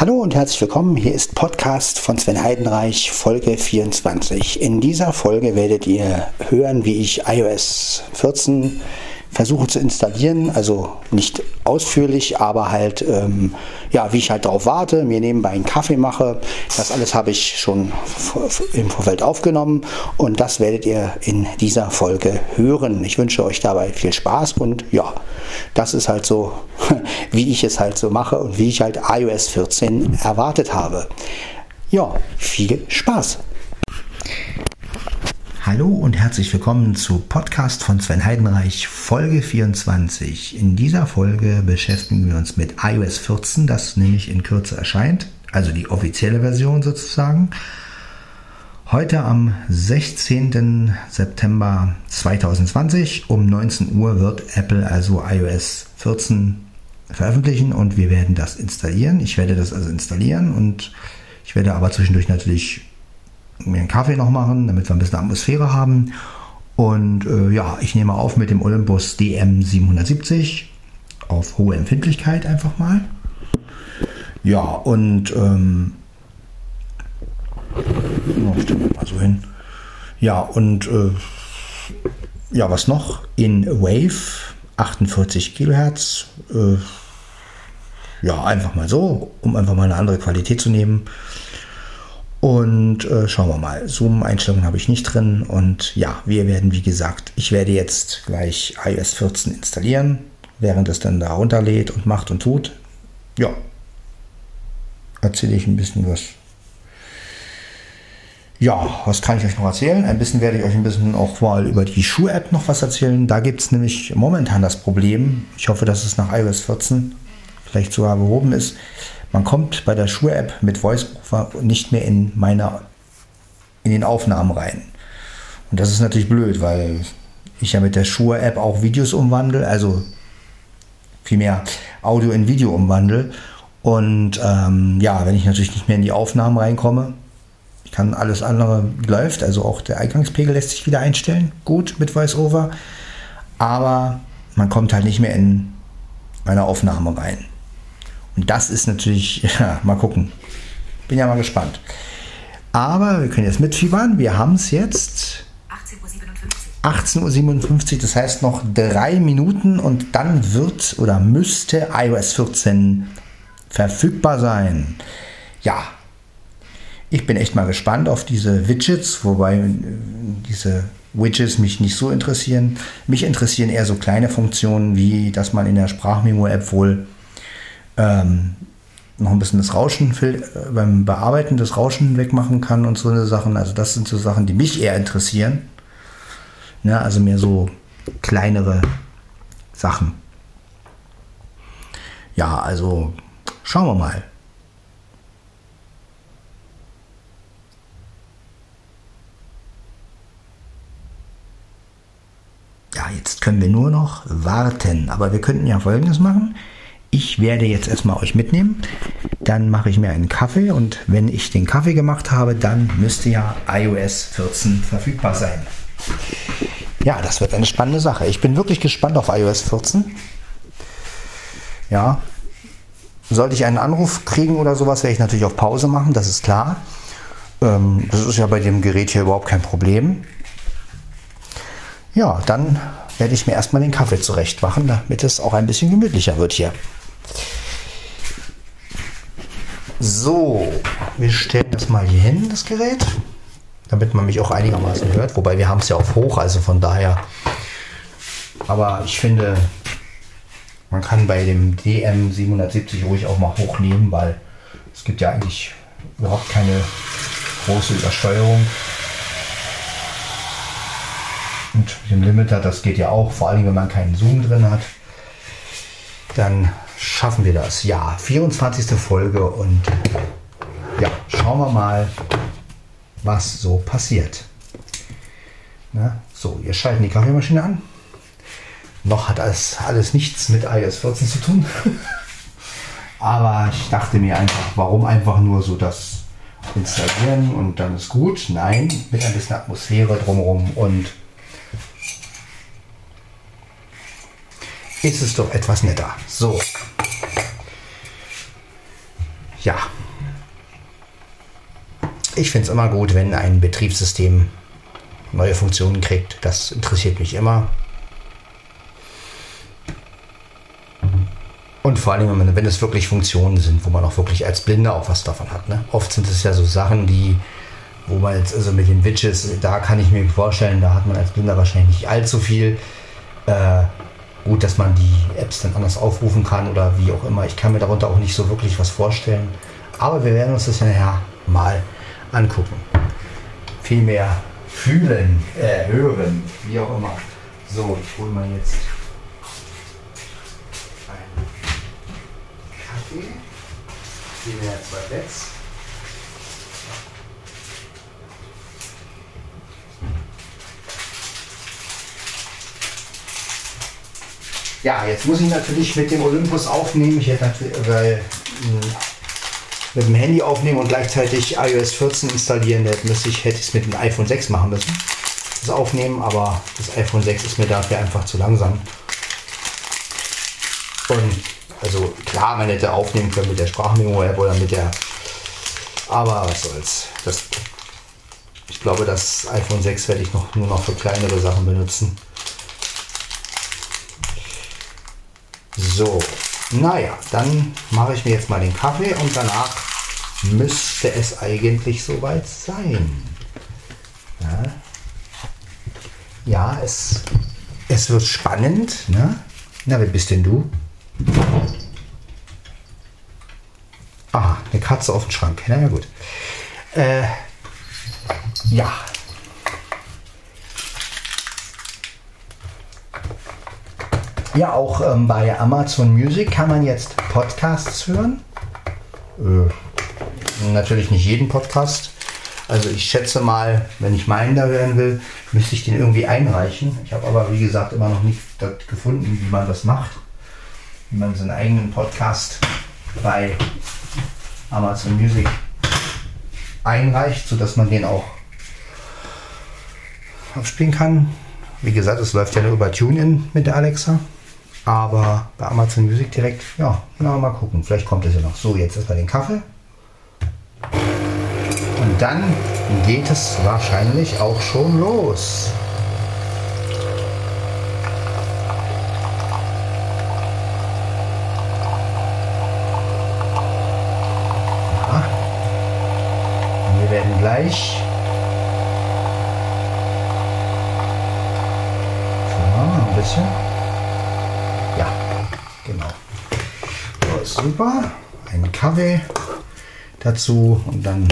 Hallo und herzlich willkommen. Hier ist Podcast von Sven Heidenreich, Folge 24. In dieser Folge werdet ihr hören, wie ich iOS 14 versuche zu installieren. Also nicht ausführlich, aber halt, ähm, ja, wie ich halt darauf warte, mir nebenbei einen Kaffee mache. Das alles habe ich schon im Vorfeld aufgenommen und das werdet ihr in dieser Folge hören. Ich wünsche euch dabei viel Spaß und ja, das ist halt so, wie ich es halt so mache und wie ich halt iOS 14 erwartet habe. Ja, viel Spaß! Hallo und herzlich willkommen zu Podcast von Sven Heidenreich, Folge 24. In dieser Folge beschäftigen wir uns mit iOS 14, das nämlich in Kürze erscheint, also die offizielle Version sozusagen. Heute am 16. September 2020 um 19 Uhr wird Apple also iOS 14 veröffentlichen und wir werden das installieren. Ich werde das also installieren und ich werde aber zwischendurch natürlich mir einen Kaffee noch machen, damit wir ein bisschen Atmosphäre haben. Und äh, ja, ich nehme auf mit dem Olympus DM770 auf hohe Empfindlichkeit einfach mal. Ja, und ähm, mal so hin. Ja, und äh, ja, was noch? In Wave 48 Kilohertz. Äh, ja, einfach mal so, um einfach mal eine andere Qualität zu nehmen. Und äh, schauen wir mal. Zoom-Einstellungen habe ich nicht drin. Und ja, wir werden, wie gesagt, ich werde jetzt gleich iOS 14 installieren, während es dann da runterlädt und macht und tut. Ja, erzähle ich ein bisschen was. Ja, was kann ich euch noch erzählen? Ein bisschen werde ich euch ein bisschen auch mal über die Schuh-App noch was erzählen. Da gibt es nämlich momentan das Problem. Ich hoffe, dass es nach iOS 14 vielleicht sogar behoben ist man kommt bei der Shure-App mit VoiceOver nicht mehr in meiner in den Aufnahmen rein. Und das ist natürlich blöd, weil ich ja mit der Shure-App auch Videos umwandle, also vielmehr Audio in Video umwandle. Und ähm, ja, wenn ich natürlich nicht mehr in die Aufnahmen reinkomme, kann alles andere läuft, also auch der Eingangspegel lässt sich wieder einstellen, gut mit VoiceOver, aber man kommt halt nicht mehr in meine Aufnahme rein. Das ist natürlich, ja, mal gucken. Bin ja mal gespannt. Aber wir können jetzt mitfiebern. Wir haben es jetzt 18.57 Uhr, das heißt noch drei Minuten und dann wird oder müsste iOS 14 verfügbar sein. Ja, ich bin echt mal gespannt auf diese Widgets, wobei äh, diese Widgets mich nicht so interessieren. Mich interessieren eher so kleine Funktionen, wie dass man in der Sprachmemo-App wohl ähm, noch ein bisschen das Rauschen äh, beim Bearbeiten das Rauschen wegmachen kann und so eine Sachen. Also das sind so Sachen, die mich eher interessieren. Ja, also mehr so kleinere Sachen. Ja, also schauen wir mal. Ja, jetzt können wir nur noch warten. Aber wir könnten ja Folgendes machen. Ich werde jetzt erstmal euch mitnehmen. Dann mache ich mir einen Kaffee und wenn ich den Kaffee gemacht habe, dann müsste ja iOS 14 verfügbar sein. Ja, das wird eine spannende Sache. Ich bin wirklich gespannt auf iOS 14. Ja, sollte ich einen Anruf kriegen oder sowas, werde ich natürlich auf Pause machen, das ist klar. Ähm, das ist ja bei dem Gerät hier überhaupt kein Problem. Ja, dann werde ich mir erstmal den Kaffee zurecht machen, damit es auch ein bisschen gemütlicher wird hier. So, wir stellen das mal hier hin, das Gerät, damit man mich auch einigermaßen hört. Wobei wir haben es ja auf hoch, also von daher. Aber ich finde, man kann bei dem DM770 ruhig auch mal hochnehmen, weil es gibt ja eigentlich überhaupt keine große Übersteuerung. Und mit dem Limiter, das geht ja auch, vor allem wenn man keinen Zoom drin hat. Dann schaffen wir das. Ja, 24. Folge und ja, schauen wir mal, was so passiert. Na, so, wir schalten die Kaffeemaschine an. Noch hat das alles nichts mit iOS 14 zu tun. Aber ich dachte mir einfach, warum einfach nur so das installieren und dann ist gut. Nein, mit ein bisschen Atmosphäre drumherum und ist es doch etwas netter. So. ja, ich finde es immer gut, wenn ein Betriebssystem neue Funktionen kriegt. Das interessiert mich immer. Und vor allem, wenn es wirklich Funktionen sind, wo man auch wirklich als Blinder auch was davon hat. Ne? Oft sind es ja so Sachen, die, wo man jetzt, also mit den Widgets, da kann ich mir vorstellen, da hat man als Blinder wahrscheinlich nicht allzu viel. Äh, gut, dass man die Apps dann anders aufrufen kann oder wie auch immer. Ich kann mir darunter auch nicht so wirklich was vorstellen. Aber wir werden uns das nachher mal angucken. Vielmehr fühlen, äh, hören, wie auch immer. So, ich hole mal jetzt Kaffee. Hier zwei Bets. Ja, jetzt muss ich natürlich mit dem Olympus aufnehmen. Ich hätte natürlich, weil mit dem Handy aufnehmen und gleichzeitig iOS 14 installieren, hätte ich es mit dem iPhone 6 machen müssen. Das Aufnehmen, aber das iPhone 6 ist mir dafür einfach zu langsam. Und also klar, man hätte aufnehmen können mit der Sprachmemo-App oder mit der. Aber was soll's. Das, ich glaube, das iPhone 6 werde ich noch, nur noch für kleinere Sachen benutzen. So, naja, dann mache ich mir jetzt mal den Kaffee und danach müsste es eigentlich soweit sein. Ja, ja es, es wird spannend. Ne? Na, wer bist denn du? Ah, eine Katze auf dem Schrank. Na ja, gut. Äh, ja. Ja, auch ähm, bei Amazon Music kann man jetzt Podcasts hören. Äh, natürlich nicht jeden Podcast. Also ich schätze mal, wenn ich meinen da hören will, müsste ich den irgendwie einreichen. Ich habe aber, wie gesagt, immer noch nicht gefunden, wie man das macht wie man seinen eigenen Podcast bei Amazon Music einreicht, sodass man den auch abspielen kann. Wie gesagt, es läuft ja nur über TuneIn mit der Alexa. Aber bei Amazon Music direkt, ja, na, mal gucken. Vielleicht kommt es ja noch. So, jetzt erstmal den Kaffee. Und dann geht es wahrscheinlich auch schon los. gleich. So, ein bisschen. Ja, genau. So, super. Ein Kaffee dazu und dann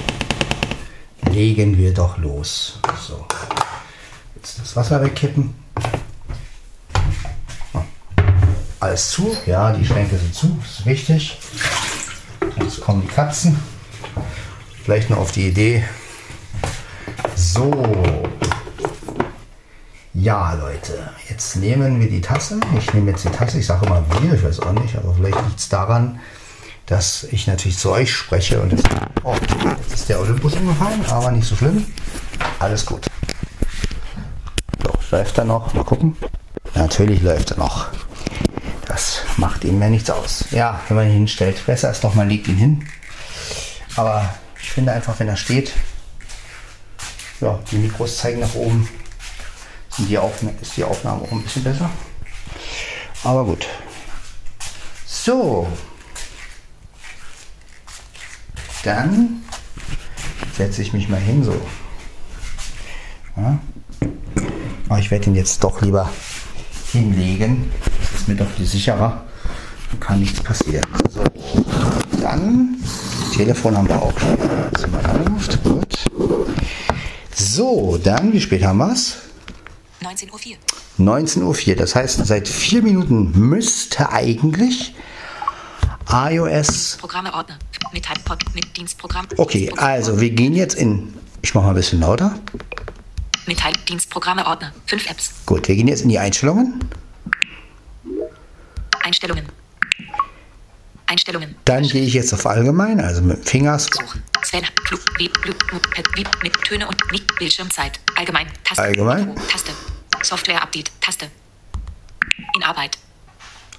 legen wir doch los. So, jetzt das Wasser wegkippen. Alles zu, ja, die Schränke sind zu, ist wichtig. Jetzt kommen die Katzen. Vielleicht noch auf die Idee, so. Ja, Leute, jetzt nehmen wir die Tasse. Ich nehme jetzt die Tasse. Ich sage immer wir, ich weiß auch nicht, aber vielleicht liegt es daran, dass ich natürlich zu euch spreche und jetzt, oh, ist der Olympus umgefallen, aber nicht so schlimm. Alles gut. So, läuft er noch? Mal gucken. Natürlich läuft er noch. Das macht ihm ja nichts aus. Ja, wenn man ihn hinstellt. Besser ist doch, man legt ihn hin. Aber ich finde einfach, wenn er steht, ja, die Mikros zeigen nach oben. Die Aufnahme, ist die Aufnahme auch ein bisschen besser. Aber gut. So. Dann setze ich mich mal hin so. Ja. Aber ich werde ihn jetzt doch lieber hinlegen. Das ist mir doch viel sicherer. Da kann nichts passieren. So. Dann, Telefon haben wir auch schon. Gut. So, dann, wie spät haben wir es? 19.04 Uhr. 19.04 Uhr. Das heißt, seit vier Minuten müsste eigentlich iOS. Programme Ordner. Mit, mit Dienstprogramm. Okay, also wir gehen jetzt in. Ich mache mal ein bisschen lauter. Mitteil Dienstprogramme Ordner. Fünf Apps. Gut, wir gehen jetzt in die Einstellungen. Einstellungen. Einstellungen. Dann gehe ich jetzt auf Allgemein, also mit dem Finger. Suchen. Sven, Club, Web, Club, Web, mit Töne und nicht Bildschirmzeit. Allgemein. Taste. Allgemein. Taste. Software Update. Taste. In Arbeit.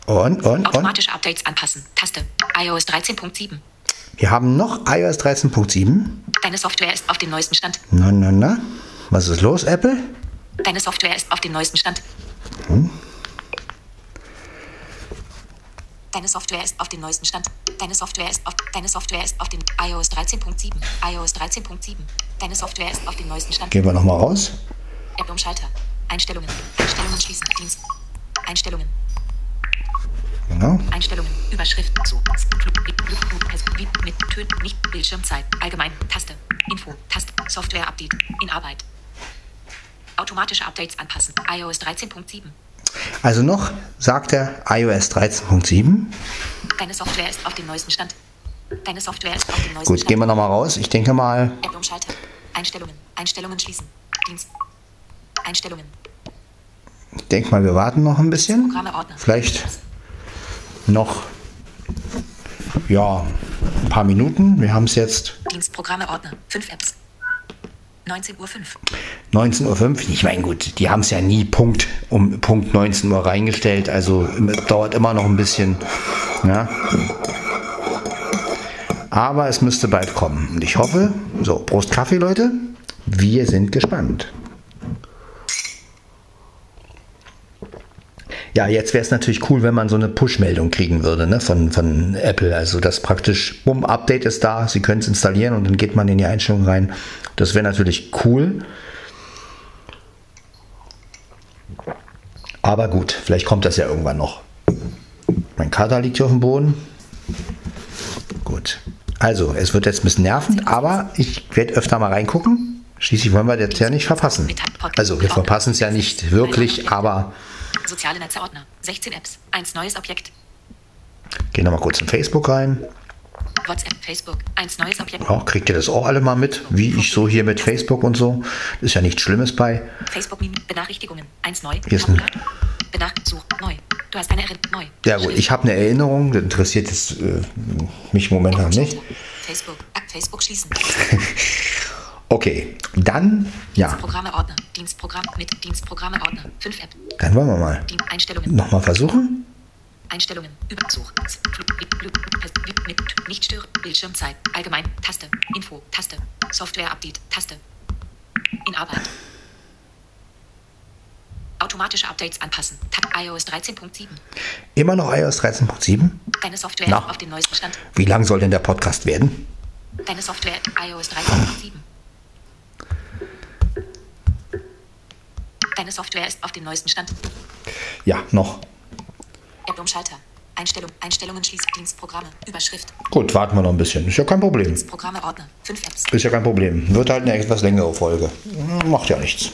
Und, und, Automatische Updates anpassen. Taste. iOS 13.7. Wir haben noch iOS 13.7. Deine Software ist auf dem neuesten Stand. Na, na, na. Was ist los, Apple? Deine Software ist auf dem neuesten Stand. Deine Software ist auf dem neuesten Stand. Deine Software ist auf deine Software ist auf dem iOS 13.7. iOS 13.7. Deine Software ist auf dem neuesten Stand. Gehen wir nochmal raus. App Umschalter. Einstellungen. Einstellungen schließen. Dienst. Einstellungen. Genau. Einstellungen. Überschrift. So. Mit Tönen. Nicht Bildschirmzeit. Allgemein. Taste. Info. Taste. Software Update. In Arbeit. Automatische Updates anpassen. iOS 13.7. Also noch sagt er iOS 13.7. Deine Software ist auf dem neuesten Stand. Deine Software ist auf dem neuesten Gut, Stand. gehen wir nochmal raus. Ich denke mal, App Umschalter. Einstellungen. Einstellungen schließen. Dienst. Einstellungen. ich denke mal, wir warten noch ein bisschen. Vielleicht noch, ja, ein paar Minuten. Wir haben es jetzt Dienstprogramme Ordner. 5 Apps. 19.05 Uhr. 19.05 Uhr. Ich meine, gut, die haben es ja nie Punkt um Punkt 19 Uhr reingestellt. Also es dauert immer noch ein bisschen. Ja. Aber es müsste bald kommen. Und ich hoffe, so, Prost Kaffee, Leute. Wir sind gespannt. Ja, jetzt wäre es natürlich cool, wenn man so eine Push-Meldung kriegen würde ne, von, von Apple. Also, dass praktisch, bumm, Update ist da, Sie können es installieren und dann geht man in die Einstellungen rein. Das wäre natürlich cool. Aber gut, vielleicht kommt das ja irgendwann noch. Mein Kater liegt hier auf dem Boden. Gut. Also, es wird jetzt ein bisschen nervend, aber ich werde öfter mal reingucken. Schließlich wollen wir das ja nicht verpassen. Also, wir verpassen es ja nicht wirklich, aber Soziale Netze Ordner. 16 Apps. 1 neues Objekt. gehen wir mal kurz in Facebook rein. WhatsApp. Facebook. 1 neues Objekt. Ja, kriegt ihr das auch alle mal mit, wie ich so hier mit Facebook und so? Ist ja nichts Schlimmes bei. Facebook. Benachrichtigungen. 1 neu. Hier ist ein- Benach Such. Neu. Du hast eine Erinnerung. Neu. Ja gut, ich habe eine Erinnerung, das interessiert jetzt äh, mich momentan nicht. Facebook. Facebook schließen. Okay, dann, ja, Programme Ordner. Dienstprogramm mit Dienstprogramme Ordner. 5 App. dann wollen wir mal Dien Einstellungen. nochmal versuchen. Einstellungen. Übersuch. Mit nicht stören. Bildschirmzeit. Allgemein. Taste. Info. Taste. Software Update. Taste. In Arbeit. Automatische Updates anpassen. Tab iOS 13.7. Immer noch iOS 13.7. Deine Software Na. auf dem neuesten Stand. Wie lang soll denn der Podcast werden? Deine Software iOS 13.7. Deine Software ist auf dem neuesten Stand. Ja, noch. App Umschalter. Einstellung, Einstellungen schließen. Dienstprogramme. Überschrift. Gut, warten wir noch ein bisschen. Ist ja kein Problem. Programme Ordner. 5 Apps. Ist ja kein Problem. Wird halt eine etwas längere Folge. Macht ja nichts.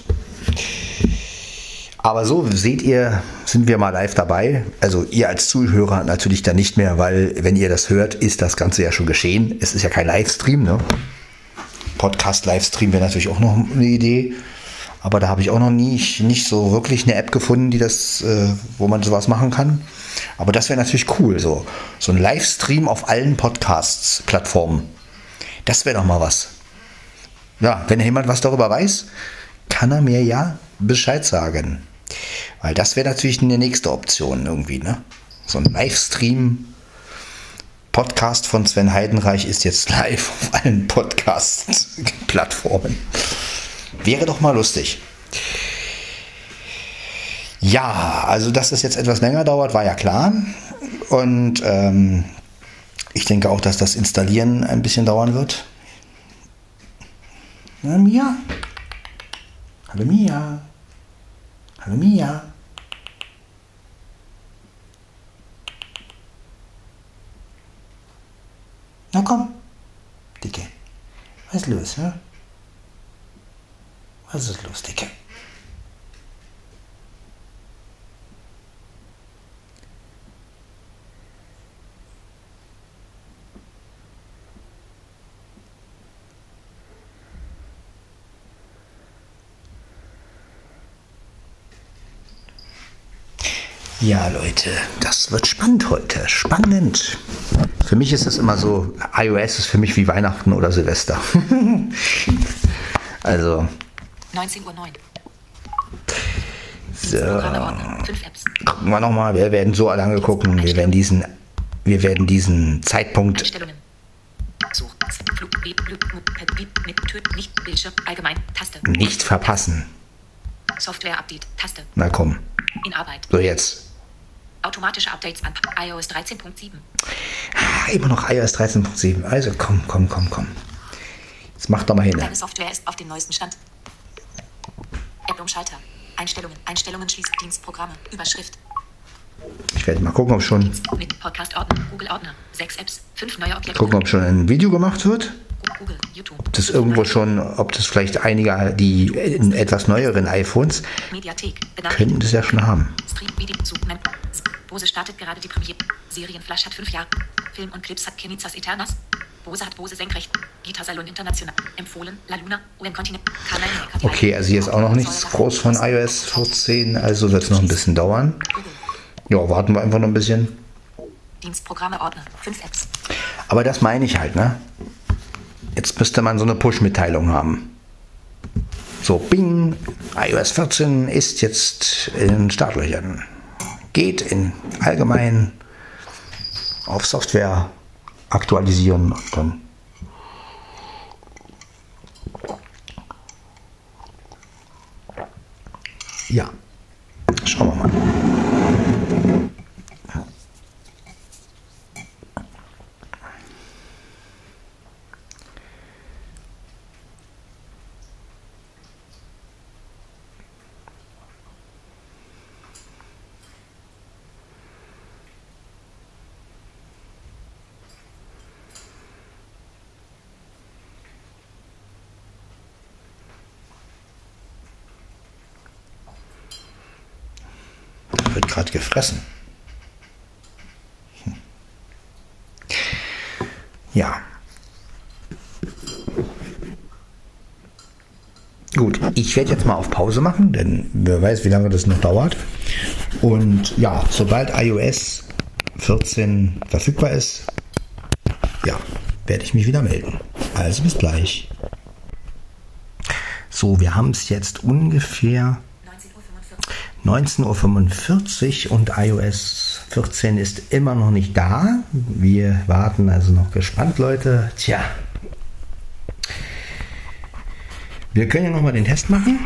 Aber so seht ihr, sind wir mal live dabei. Also ihr als Zuhörer natürlich dann nicht mehr, weil wenn ihr das hört, ist das Ganze ja schon geschehen. Es ist ja kein Livestream. Ne? Podcast-Livestream wäre natürlich auch noch eine Idee. Aber da habe ich auch noch nie nicht so wirklich eine App gefunden, die das, äh, wo man sowas machen kann. Aber das wäre natürlich cool, so so ein Livestream auf allen Podcasts-Plattformen. Das wäre doch mal was. Ja, wenn jemand was darüber weiß, kann er mir ja Bescheid sagen. Weil das wäre natürlich eine nächste Option irgendwie, ne? So ein Livestream. Podcast von Sven Heidenreich ist jetzt live auf allen Podcast-Plattformen. Wäre doch mal lustig. Ja, also dass es jetzt etwas länger dauert, war ja klar. Und ähm, ich denke auch, dass das Installieren ein bisschen dauern wird. Na, Mia. Hallo Mia. Hallo Mia. Na komm. Dicke. Was ist los, ne? Was ist Dicke? Ja, Leute, das wird spannend heute. Spannend. Für mich ist es immer so, iOS ist für mich wie Weihnachten oder Silvester. also, 19.09 Uhr. so. Programme Ordner. 5 Apps. Gucken wir nochmal, wir werden so lange gucken. Wir werden diesen, wir werden diesen Zeitpunkt nicht verpassen. Software Update, Taste. Na komm. In Arbeit. So jetzt. Automatische Updates an iOS 13.7. Ah, immer noch iOS 13.7. Also komm, komm, komm, komm. Jetzt mach doch mal hin. Deine Software ist auf dem neuesten Stand. App Umschalter. Einstellungen. Einstellungen schließt Dienstprogramme. Überschrift. Ich werde mal gucken, ob schon, Mit Podcast Ordner. Google Ordner. Sechs Apps. Fünf neue Objekte. gucken, ob schon ein Video gemacht wird. Google. YouTube. Das irgendwo schon, ob das vielleicht einige, die in etwas neueren iPhones, Mediathek. könnten das ja schon haben. Stream Video. Men- Bose startet gerade die Premiere. Serienflash hat fünf Jahre. Film und Clips hat Kenizas Eternas. Bose hat Bose senkrecht. Gitar Salon International. Empfohlen. La Luna. UN Continent. Okay, also hier ist auch noch nichts groß von iOS 14, also wird es noch ein bisschen dauern. Ja, warten wir einfach noch ein bisschen. Dienstprogramme Ordner. Fünf Apps. Aber das meine ich halt, ne? Jetzt müsste man so eine Push-Mitteilung haben. So, Bing, iOS 14 ist jetzt in Startlöchern. Geht in allgemein auf Software aktualisieren und dann. Ja, schauen wir mal. Wird gerade gefressen. Hm. Ja. Gut, ich werde jetzt mal auf Pause machen, denn wer weiß, wie lange das noch dauert. Und ja, sobald iOS 14 verfügbar ist, ja, werde ich mich wieder melden. Also bis gleich. So, wir haben es jetzt ungefähr 19.45 Uhr. 19.45 Uhr und iOS 14 ist immer noch nicht da. Wir warten also noch gespannt, Leute. Tja. Wir können ja nochmal den Test machen.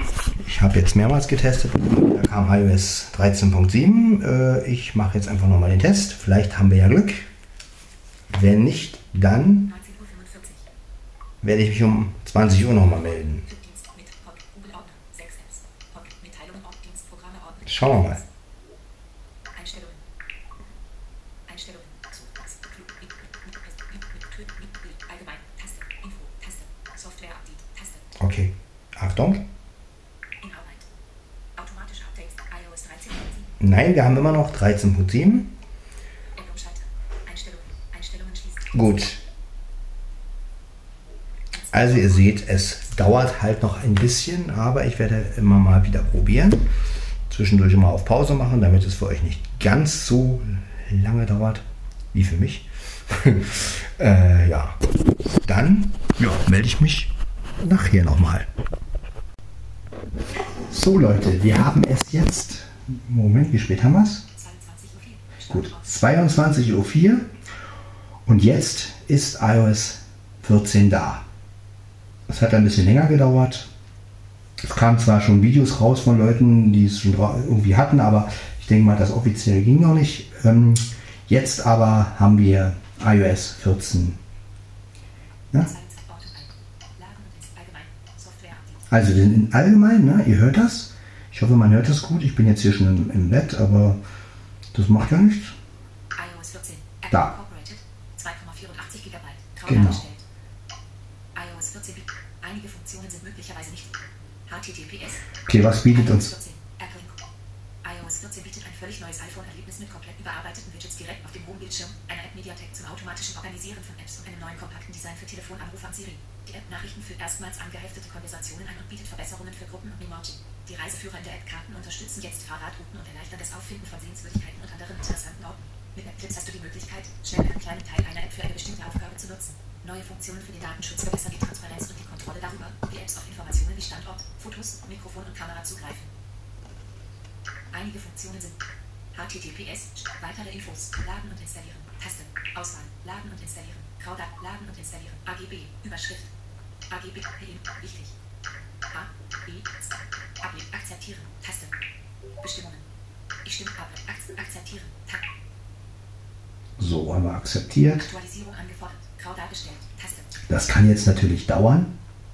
Ich habe jetzt mehrmals getestet. Da kam iOS 13.7. Äh, Ich mache jetzt einfach nochmal den Test. Vielleicht haben wir ja Glück. Wenn nicht, dann 19.45 Uhr. werde ich mich um 20 Uhr nochmal melden. Dienst mit Pod. Google Ordner. Sechs Apps. Pod. Mitteilungen Ort. Dienstprogramme Ordner. Schauen wir mal. Einstellungen. Einstellungen. Zu. Taste. Klug. Mit. Mit. Mit. Mit. Mit. Töten. Mit. Bild. Allgemein. Taste. Info. Taste. Software Update. Taste. Okay. Achtung. In Arbeit. Automatische Updates. iOS 13.7. Nein, wir haben immer noch 13.7. App Umschalter. Einstellungen. Einstellungen schließt. Gut. Also ihr seht, es dauert halt noch ein bisschen, aber ich werde immer mal wieder probieren. Zwischendurch immer auf Pause machen, damit es für euch nicht ganz so lange dauert wie für mich. äh, ja, dann ja, melde ich mich nachher nochmal. So Leute, wir haben es jetzt. Moment, wie spät haben wir es? 22.04 Uhr. Gut, 22.04 Uhr und jetzt ist iOS 14 da. Es hat ein bisschen länger gedauert. Es kamen zwar schon Videos raus von Leuten, die es schon irgendwie hatten, aber ich denke mal, das offiziell ging noch nicht. Ähm, jetzt aber haben wir iOS 14. Ja? Update. Also in allgemein, ne? ihr hört das. Ich hoffe, man hört das gut. Ich bin jetzt hier schon im, im Bett, aber das macht ja nichts. iOS 14. Apple Da. Incorporated. 2,84 GB. Grau Genau. dargestellt. iOS 14 bietet. Einige Funktionen sind möglicherweise nicht. HTTPS. Okay, was bietet uns? iOS 14. Apple Inc. iOS 14 bietet ein völlig neues iPhone-Erlebnis mit komplett überarbeiteten Widgets direkt auf dem Homebildschirm, einer App-Mediathek zum automatischen Organisieren von Apps und einem neuen kompakten Design für Telefonanruf an Siri. Die App Nachrichten führt erstmals angeheftete Konversationen ein und bietet Verbesserungen für Gruppen und Emoji. Die Reiseführer in der App Karten unterstützen jetzt Fahrradrouten und erleichtern das Auffinden von Sehenswürdigkeiten und anderen interessanten Orten. Mit App Clips hast du die Möglichkeit, schnell einen kleinen Teil einer App für eine bestimmte Aufgabe zu nutzen. Neue Funktionen für den Datenschutz verbessern die Transparenz und die Kontrolle darüber, wie Apps auf Informationen wie Standort, Fotos, Mikrofon und Kamera zugreifen. Einige Funktionen sind HTTPS, weitere Infos, Laden und installieren, Taste, Auswahl, Laden und installieren, Kraudat laden und installieren. AGB. Überschrift. AGB. Wichtig. A. B. Ablehnen. Akzeptieren. Taste. Bestimmungen. Ich stimme ab. Akzeptieren. Tab. So, haben wir akzeptiert. Aktualisierung angefordert. Grau dargestellt. Taste. Das kann jetzt natürlich dauern.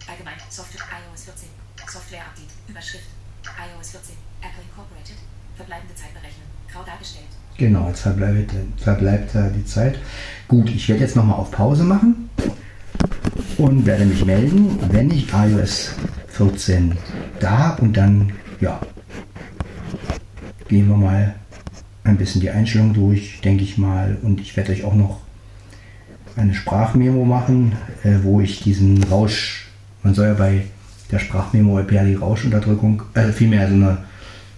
Allgemein. Software. iOS 14. Software Update. Überschrift. iOS 14. Apple Incorporated. Verbleibende Zeit berechnen. Grau dargestellt. Genau, jetzt verbleibt, verbleibt die Zeit. Gut, ich werde jetzt nochmal auf Pause machen und werde mich melden, wenn ich iOS 14 da und dann, ja, gehen wir mal ein bisschen die Einstellung durch, denke ich mal. Und ich werde euch auch noch eine Sprachmemo machen, äh, wo ich diesen Rausch, man soll ja bei der Sprachmemo ja die Rauschunterdrückung, äh, vielmehr so eine,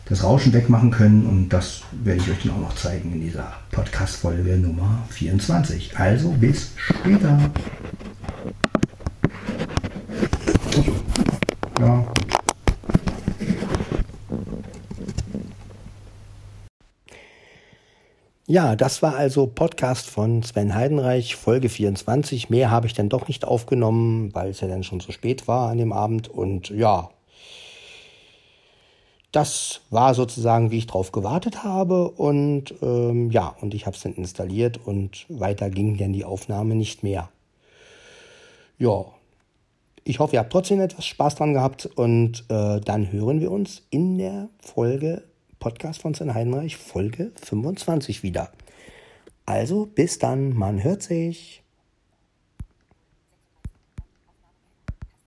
das Rauschen wegmachen können. Und das werde ich euch dann auch noch zeigen in dieser Podcast-Folge Nummer 24. Also bis später. Ja, das war also Podcast von Sven Heidenreich, Folge 24. Mehr habe ich dann doch nicht aufgenommen, weil es ja dann schon so spät war an dem Abend. Und ja, das war sozusagen, wie ich drauf gewartet habe. Und ähm, ja, und ich habe es dann installiert und weiter ging dann die Aufnahme nicht mehr. Ja, ich hoffe, ihr habt trotzdem etwas Spaß dran gehabt und äh, dann hören wir uns in der Folge Podcast von Sven Heidenreich, Folge 25 wieder. Also bis dann, man hört sich.